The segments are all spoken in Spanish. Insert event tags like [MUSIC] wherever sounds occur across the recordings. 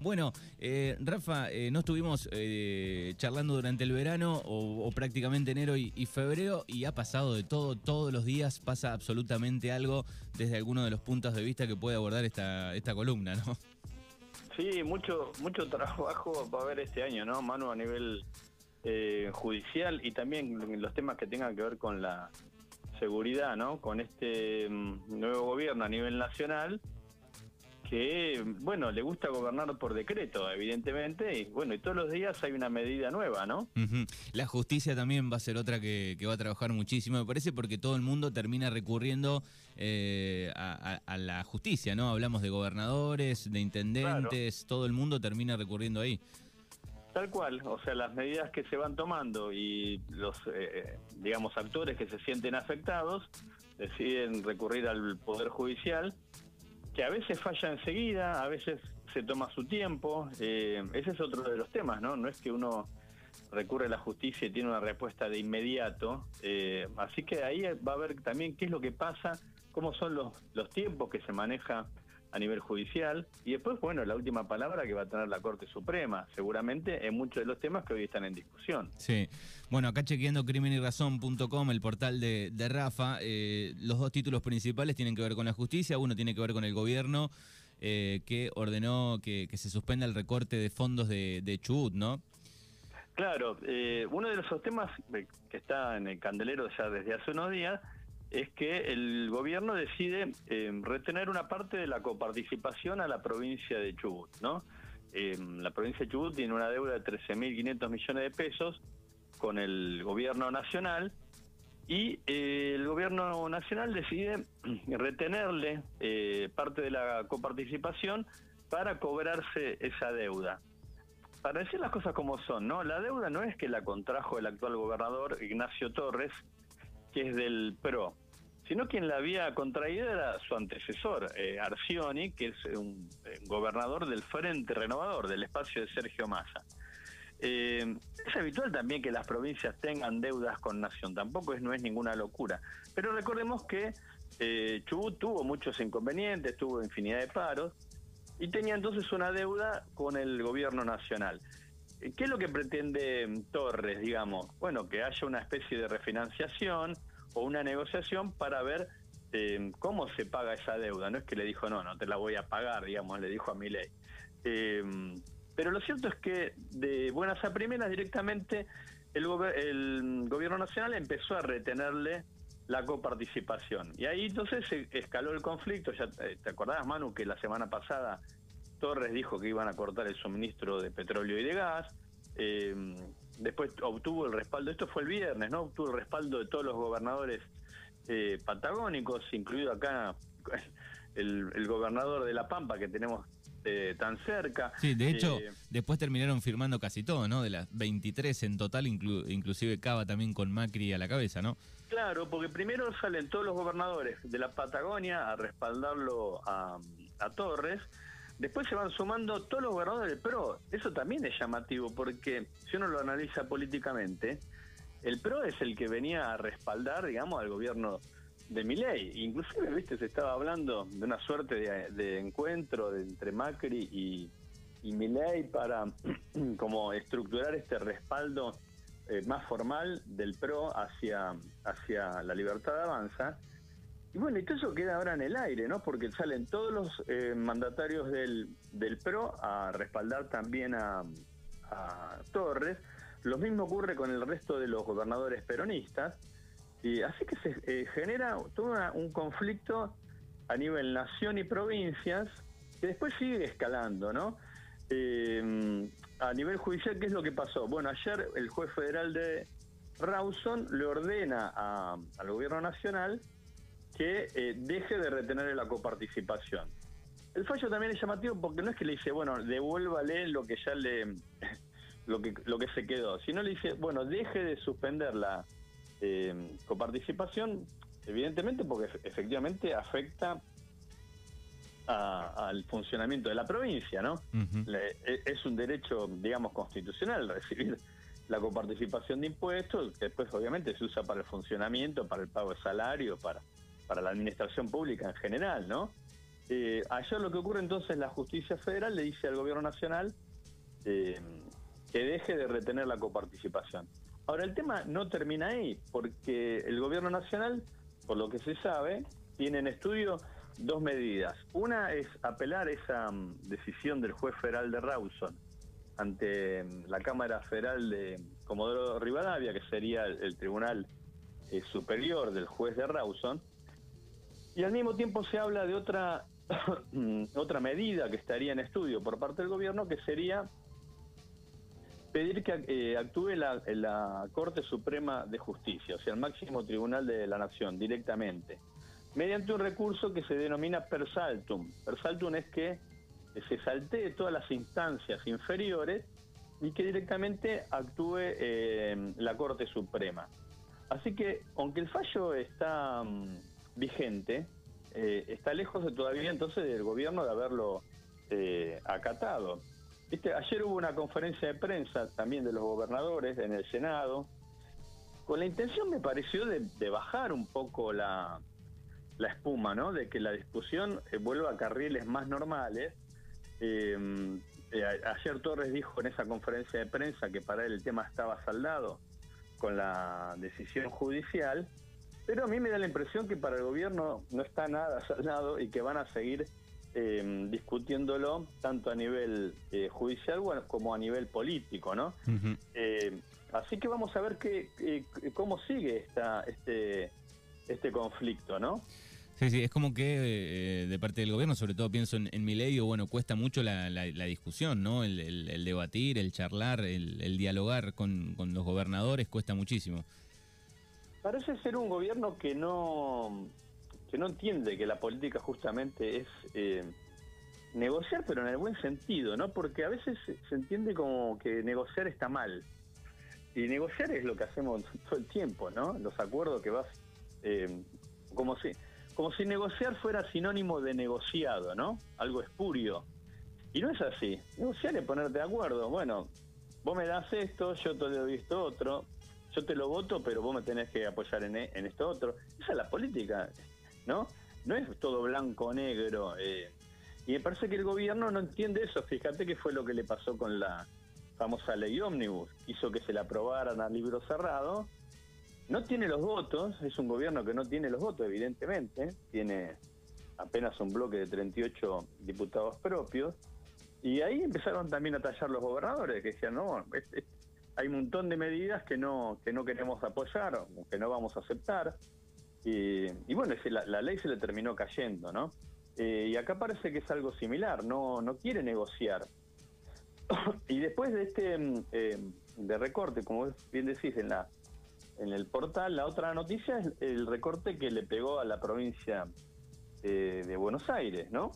Bueno, eh, Rafa, eh, no estuvimos eh, charlando durante el verano o, prácticamente enero y, febrero y ha pasado de todo, todos los días pasa absolutamente algo desde alguno de los puntos de vista que puede abordar esta, esta columna, ¿no? Sí, mucho, mucho trabajo va a haber este año, ¿no, Manu? A nivel judicial y también los temas que tengan que ver con la seguridad, ¿no? Con este mm, nuevo gobierno a nivel nacional que, bueno, le gusta gobernar por decreto, evidentemente, y bueno, y todos los días hay una medida nueva, ¿no? La justicia también va a ser otra que, va a trabajar muchísimo, me parece, porque todo el mundo termina recurriendo eh, a, la justicia, ¿no? Hablamos de gobernadores, de intendentes, todo el mundo termina recurriendo ahí. Tal cual, o sea, las medidas que se van tomando y los, eh, digamos, actores que se sienten afectados deciden recurrir al Poder Judicial que a veces falla enseguida, a veces se toma su tiempo. Eh, ese es otro de los temas, ¿no? No es que uno recurre a la justicia y tiene una respuesta de inmediato. Eh, así que ahí va a ver también qué es lo que pasa, cómo son los, los tiempos que se maneja a nivel judicial y después, bueno, la última palabra que va a tener la Corte Suprema, seguramente en muchos de los temas que hoy están en discusión. Sí, bueno, acá chequeando crimenyrazón.com, el portal de, Rafa, eh, los dos títulos principales tienen que ver con la justicia, uno tiene que ver con el gobierno eh, que ordenó que, se suspenda el recorte de fondos de, de Chubut, ¿no? Claro, eh, uno de esos temas que está en el candelero ya desde hace unos días es que el gobierno decide eh, retener una parte de la coparticipación a la provincia de Chubut, ¿no? Eh, la provincia de Chubut tiene una deuda de 13.500 millones de pesos con el gobierno nacional y eh, el gobierno nacional decide [CLEARS THROAT] retenerle parte de la coparticipación para cobrarse esa deuda. Para decir las cosas como son, ¿no? La deuda no es que la contrajo el actual gobernador Ignacio Torres, que es del PRO, sino quien la había contraído era su antecesor, eh, Arcioni, que es un, eh, gobernador del Frente Renovador, del espacio de Sergio Massa. Eh, es habitual también que las provincias tengan deudas con Nación, tampoco es, no es ninguna locura. Pero recordemos que Chubut tuvo muchos inconvenientes, tuvo infinidad de paros, y tenía entonces una deuda con el gobierno nacional. ¿Qué es lo que pretende Torres, digamos? Bueno, que haya una especie de refinanciación o una negociación para ver eh, cómo se paga esa deuda. No es que le dijo, no, no te la voy a pagar, digamos, le dijo a mi ley. Eh, pero lo cierto es que de buenas a primeras directamente el, gobierno nacional empezó a retenerle la coparticipación. Y ahí entonces se escaló el conflicto. Ya eh, te acordás, Manu, que la semana pasada Torres dijo que iban a cortar el suministro de petróleo y de gas. Eh, después obtuvo el respaldo, esto fue el viernes, ¿no? Obtuvo el respaldo de todos los gobernadores eh, patagónicos, incluido acá [LAUGHS] el, gobernador de La Pampa que tenemos eh, tan cerca. Sí, de hecho, después terminaron firmando casi todo, ¿no? De las 23 en total, inclusive Cava también con Macri a la cabeza, ¿no? Claro, porque primero salen todos los gobernadores de la Patagonia a respaldarlo a Torres Después se van sumando todos los gobernadores del PRO. Eso también es llamativo porque si uno lo analiza políticamente, el PRO es el que venía a respaldar, digamos, al gobierno de Milei. Inclusive, viste, se estaba hablando de una suerte de, encuentro entre Macri y, y Milei para [CLEARS THROAT] como estructurar este respaldo eh, más formal del PRO hacia, hacia la libertad de avanza. Y bueno, y todo eso queda ahora en el aire, ¿no? Porque salen todos los eh, mandatarios del, del PRO a respaldar también a, Torres. Lo mismo ocurre con el resto de los gobernadores peronistas. Y así que se eh, genera todo un conflicto a nivel nación y provincias que después sigue escalando, ¿no? Eh, a nivel judicial, ¿qué es lo que pasó? Bueno, ayer el juez federal de Rawson le ordena al gobierno nacional que eh, deje de retener la coparticipación. El fallo también es llamativo porque no es que le dice, bueno, devuélvale lo que ya le, [LAUGHS] lo que, lo que se quedó, sino le dice, bueno, deje de suspender la eh, coparticipación, evidentemente porque efectivamente afecta al funcionamiento de la provincia, ¿no? E, es un derecho, digamos, constitucional recibir la coparticipación de impuestos, que después obviamente se usa para el funcionamiento, para el pago de salario, para para la administración pública en general, ¿no? Eh, ayer lo que ocurre entonces, la justicia federal le dice al gobierno nacional eh, que deje de retener la coparticipación. Ahora, el tema no termina ahí, porque el gobierno nacional, por lo que se sabe, tiene en estudio dos medidas. Una es apelar esa mm, decisión del juez federal de Rawson ante mm, la Cámara Federal de Comodoro Rivadavia, que sería el, tribunal eh, superior del juez de Rawson, y al mismo tiempo se habla de otra, [COUGHS] otra medida que estaría en estudio por parte del gobierno, que sería pedir que eh, actúe la, Corte Suprema de Justicia, o sea, el máximo tribunal de la Nación, directamente, mediante un recurso que se denomina per saltum. Per saltum es que se saltee todas las instancias inferiores y que directamente actúe eh, la Corte Suprema. Así que, aunque el fallo está mm, vigente, eh, está lejos de todavía entonces del gobierno de haberlo eh, acatado. ayer hubo una conferencia de prensa también de los gobernadores en el Senado, con la intención, me pareció, de, bajar un poco la, la, espuma, ¿no? De que la discusión vuelva a carriles más normales eh, eh, ayer Torres dijo en esa conferencia de prensa que para él el tema estaba saldado con la decisión judicial, pero a mí me da la impresión que para el gobierno no está nada saldado y que van a seguir eh, discutiéndolo tanto a nivel eh, judicial como a nivel político, ¿no? así que vamos a ver qué, cómo sigue esta, este, este conflicto, ¿no? Sí, sí, es como que eh, de parte del gobierno, sobre todo pienso en, mi ley, bueno, cuesta mucho la, discusión, ¿no? El, debatir, el charlar, el, dialogar con, los gobernadores cuesta muchísimo. Parece ser un gobierno que no, que no entiende que la política justamente es eh, negociar, pero en el buen sentido, ¿no? Porque a veces se entiende como que negociar está mal. Y negociar es lo que hacemos [LAUGHS] todo el tiempo, ¿no? Los acuerdos que vas... Eh, como si como si negociar fuera sinónimo de negociado, ¿no? Algo espurio. Y no es así. Negociar es ponerte de acuerdo. Bueno, vos me das esto, yo te doy esto otro, yo te lo voto, pero vos me tenés que apoyar en, esto otro. Esa es la política, ¿no? No es todo blanco o negro. Eh. Y me parece que el gobierno no entiende eso. Fíjate que fue lo que le pasó con la famosa ley ómnibus. Hizo que se la aprobaran a libro cerrado no tiene los votos, es un gobierno que no tiene los votos, evidentemente, tiene apenas un bloque de 38 diputados propios, y ahí empezaron también a tallar los gobernadores, que decían, no, hay un montón de medidas que no, que no queremos apoyar, que no vamos a aceptar, y, bueno, la, ley se le terminó cayendo, ¿no? Eh, y acá parece que es algo similar, no, no quiere negociar. [COUGHS] y después de este mm, eh, de recorte, como bien decís, en la en el portal. La otra noticia es el recorte que le pegó a la provincia eh, de Buenos Aires, ¿no?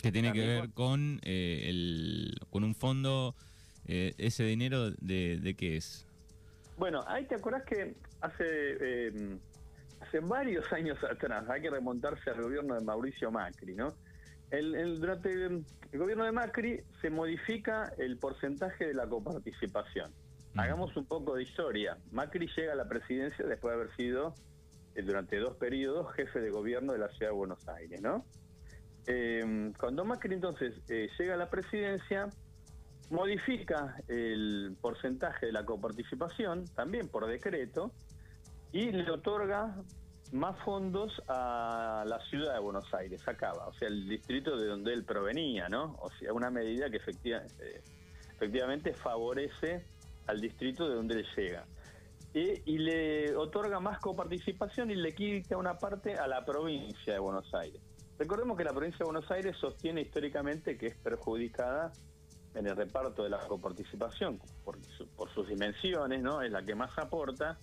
Que tiene que ver con, eh, el, con un fondo, eh, ese dinero de, de, qué es. Bueno, ahí te acordás que hace, hace varios [LAUGHS] años atrás, hay que remontarse al gobierno de Mauricio Macri, ¿no? El, durante el gobierno de Macri se modifica el porcentaje de la coparticipación. Hagamos un poco de historia. Macri llega a la presidencia después de haber sido eh, durante dos periodos jefe de gobierno de la ciudad de Buenos Aires, ¿no? Eh, cuando Macri entonces eh, llega a la presidencia, modifica el porcentaje de la coparticipación, también por decreto, y le otorga más fondos a la ciudad de Buenos Aires, acaba, o sea, el distrito de donde él provenía, ¿no? O sea, una medida que efectivamente favorece al distrito de donde le llega. Y, le otorga más coparticipación y le quita una parte a la provincia de Buenos Aires. Recordemos que la provincia de Buenos Aires sostiene históricamente que es perjudicada en el reparto de la coparticipación por, sus dimensiones, ¿no? Es la que más aporta,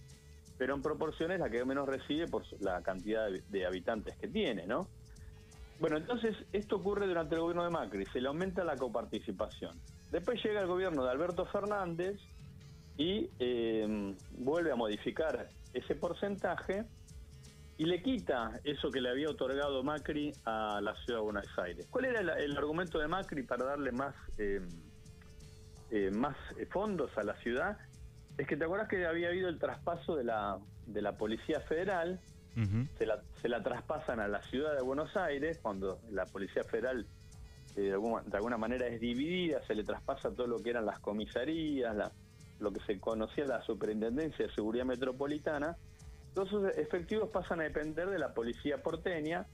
pero en proporción es la que menos recibe por la cantidad de, habitantes que tiene, ¿no? Bueno, entonces esto ocurre durante el gobierno de Macri, se le aumenta la coparticipación. Después llega el gobierno de Alberto Fernández y em, vuelve a modificar ese porcentaje y le quita eso que le había otorgado Macri a la ciudad de Buenos Aires. ¿Cuál era el, argumento de Macri para darle más, em, eh, más fondos a la ciudad? Es que te acuerdas que había habido el traspaso de la, de la Policía Federal se, la, se la traspasan a la ciudad de Buenos Aires, cuando la Policía Federal eh, de, alguna, de, alguna, manera es dividida, se le traspasa todo lo que eran las comisarías, la, lo que se conocía la Superintendencia de Seguridad Metropolitana, esos efectivos pasan a depender de la Policía porteña,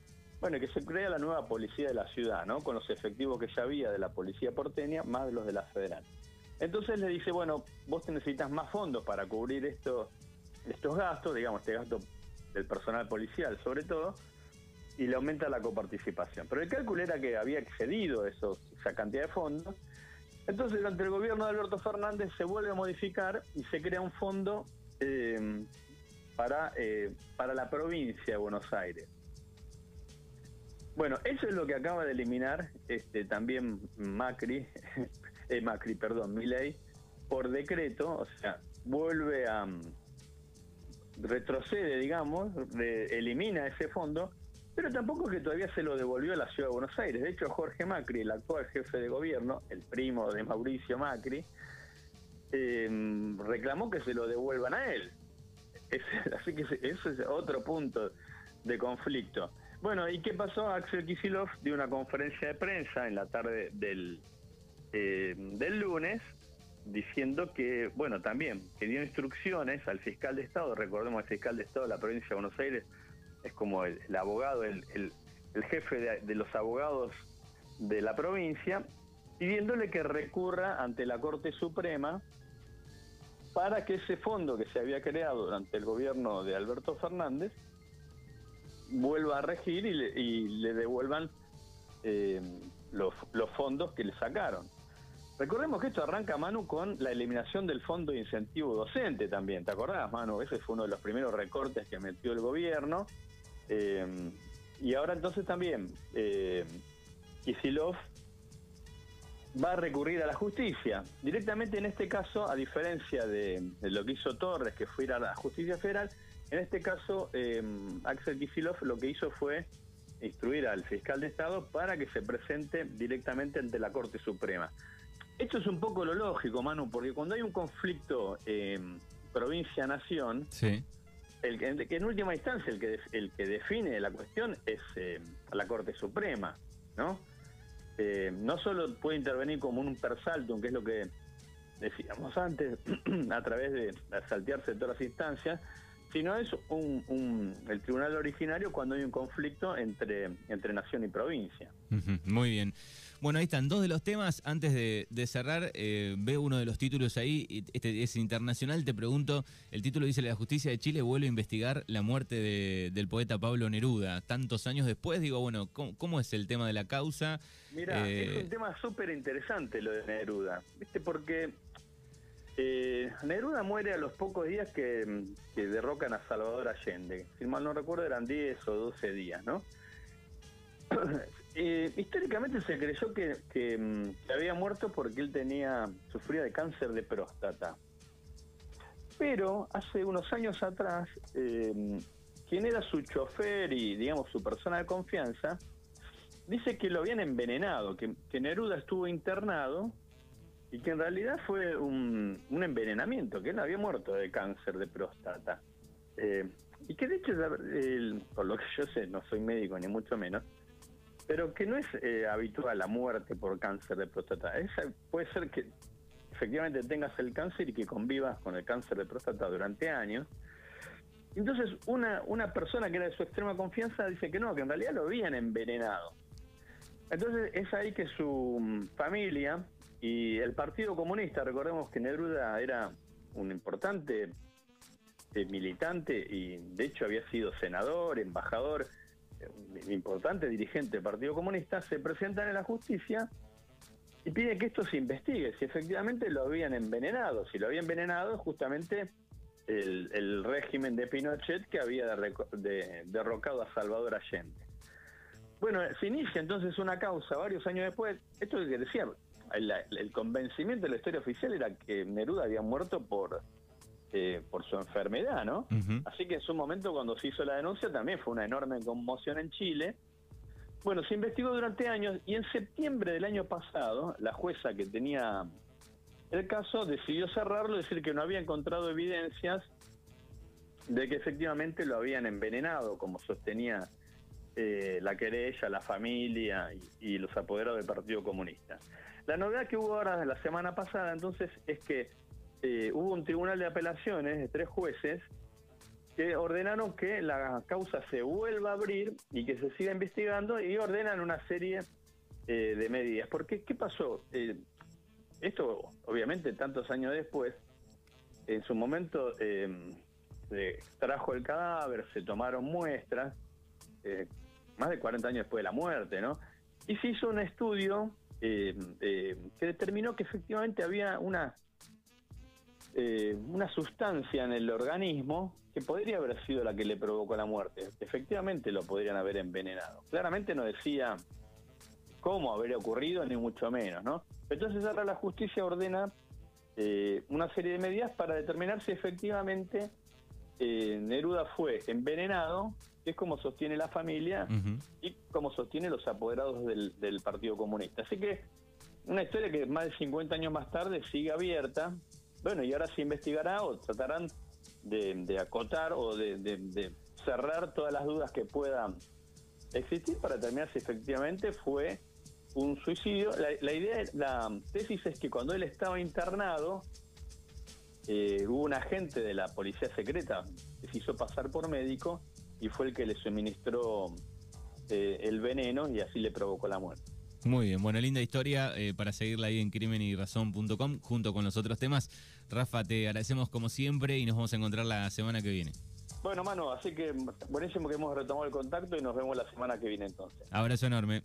bueno, que se crea la nueva policía de la ciudad, ¿no? Con los efectivos que ya había de la policía porteña, más los de la federal. Entonces le dice, bueno, vos necesitas más fondos para cubrir estos, estos gastos, digamos, este gasto del personal policial sobre todo, y le aumenta la coparticipación. Pero el cálculo era que había excedido esa cantidad de fondos. Entonces, durante el gobierno de Alberto Fernández se vuelve a modificar y se crea un fondo eh, para, eh, para la provincia de Buenos Aires. Bueno, eso es lo que acaba de eliminar este, también Macri, [LAUGHS] eh, Macri, perdón, Milei, por decreto, o sea, vuelve a mm, retrocede, digamos, elimina ese fondo, pero tampoco es que todavía se lo devolvió a la ciudad de Buenos Aires. De hecho, Jorge Macri, el actual jefe de gobierno, el primo de Mauricio Macri, eh, reclamó que se lo devuelvan a él. [LAUGHS] así que eso es otro punto de conflicto. Bueno, ¿y qué pasó? Axel Kisilov dio una conferencia de prensa en la tarde del, eh, del lunes diciendo que, bueno, también, que dio instrucciones al fiscal de Estado, recordemos el fiscal de Estado de la provincia de Buenos Aires es como el, abogado, el, el, jefe de, de, los abogados de la provincia, pidiéndole que recurra ante la Corte Suprema para que ese fondo que se había creado durante el gobierno de Alberto Fernández vuelva a regir y le, y le devuelvan eh, los, fondos que le sacaron. Recordemos que esto arranca, Manu, con la eliminación del fondo de incentivo docente también. ¿Te acordás, Manu? Ese fue uno de los primeros recortes que metió el gobierno. Eh, y ahora entonces también eh, va a recurrir a la justicia. Directamente en este caso, a diferencia de, de lo que hizo Torres, que fue ir a la justicia federal, en este caso, eh, Axel Kicillof lo que hizo fue instruir al fiscal de Estado para que se presente directamente ante la Corte Suprema. Esto es un poco lo lógico, Manu, porque cuando hay un conflicto eh, provincia-nación, el que, en última instancia el que, el que define la cuestión es eh, la Corte Suprema, ¿no? Eh, no solo puede intervenir como un persaltum, que es lo que decíamos antes, [CLEARS THROAT] a través de saltearse todas las instancias, sino es un, el tribunal originario cuando hay un conflicto entre, entre nación y provincia. muy bien. Bueno, ahí están dos de los temas. Antes de, cerrar, eh, veo uno de los títulos ahí, este es internacional, te pregunto, el título dice la justicia de Chile vuelve a investigar la muerte del poeta Pablo Neruda. Tantos años después, digo, bueno, ¿cómo, es el tema de la causa? Mira, es eh, un tema súper interesante lo de Neruda, ¿viste? Porque eh, Neruda muere a los pocos días que, derrocan a Salvador Allende. Si mal no recuerdo, eran 10 o 12 días, ¿no? [CLEARS THROAT] Eh, históricamente se creyó mm, que, había muerto porque él tenía sufría de cáncer de próstata. Pero hace unos años atrás, eh, quien era su chofer y, digamos, su persona de confianza, dice que lo habían envenenado, que Neruda estuvo internado y que en realidad fue un, envenenamiento, que él había muerto de cáncer de próstata. Eh, y que de hecho, por lo que yo sé, no soy médico ni mucho menos, pero que no es eh, habitual la muerte por cáncer de próstata. Puede ser que efectivamente tengas el cáncer y que convivas con el cáncer de próstata durante años. Entonces, una, una persona que era de su extrema confianza dice que no, que en realidad lo habían envenenado. Entonces, es ahí que su familia y el Partido Comunista, recordemos que Neruda era un importante eh, militante y de hecho había sido senador, embajador, eh, importante dirigente del Partido Comunista, se presentan en la justicia y piden que esto se investigue, si efectivamente lo habían envenenado, si lo habían envenenado justamente el, régimen de Pinochet que había derrocado a Salvador Allende. Bueno, se inicia entonces una causa varios años después, esto es que decía, el, convencimiento de la historia oficial era que Neruda había muerto por, eh, por su enfermedad, ¿no? Así que en su momento cuando se hizo la denuncia también fue una enorme conmoción en Chile. Bueno, se investigó durante años y en septiembre del año pasado la jueza que tenía el caso decidió cerrarlo, decir que no había encontrado evidencias de que efectivamente lo habían envenenado, como sostenía eh, la querella, la familia y, los apoderados del Partido Comunista. La novedad que hubo ahora la semana pasada entonces es que eh, hubo un tribunal de apelaciones de tres jueces que ordenaron que la causa se vuelva a abrir y que se siga investigando y ordenan una serie eh, de medidas. Porque, ¿qué pasó? esto, obviamente, tantos años después, en su momento se extrajo el cadáver, se tomaron muestras, eh, más de 40 años después de la muerte, ¿no? Y se hizo un estudio eh, eh, que determinó que efectivamente había una, una sustancia en el organismo que podría haber sido la que le provocó la muerte. Efectivamente lo podrían haber envenenado. Claramente no decía cómo habría ocurrido, ni mucho menos, ¿no? Entonces ahora la justicia ordena una serie de medidas para determinar si efectivamente eh, Neruda fue envenenado, que es como sostiene la familia y como sostiene los apoderados del, Partido Comunista. Así que una historia que más de 50 años más tarde sigue abierta. Bueno, y ahora se investigará o tratarán de, acotar o de, cerrar todas las dudas que puedan existir para determinar si efectivamente fue un suicidio. La, la idea, la tesis es que cuando él estaba internado, eh, hubo un agente de la policía secreta que se hizo pasar por médico y fue el que le suministró eh, el veneno y así le provocó la muerte. Muy bien, bueno, linda historia eh, para seguirla ahí en crimenyrazón.com junto con los otros temas. Rafa, te agradecemos como siempre y nos vamos a encontrar la semana que viene. Bueno, mano, así que buenísimo que hemos retomado el contacto y nos vemos la semana que viene entonces. Abrazo enorme.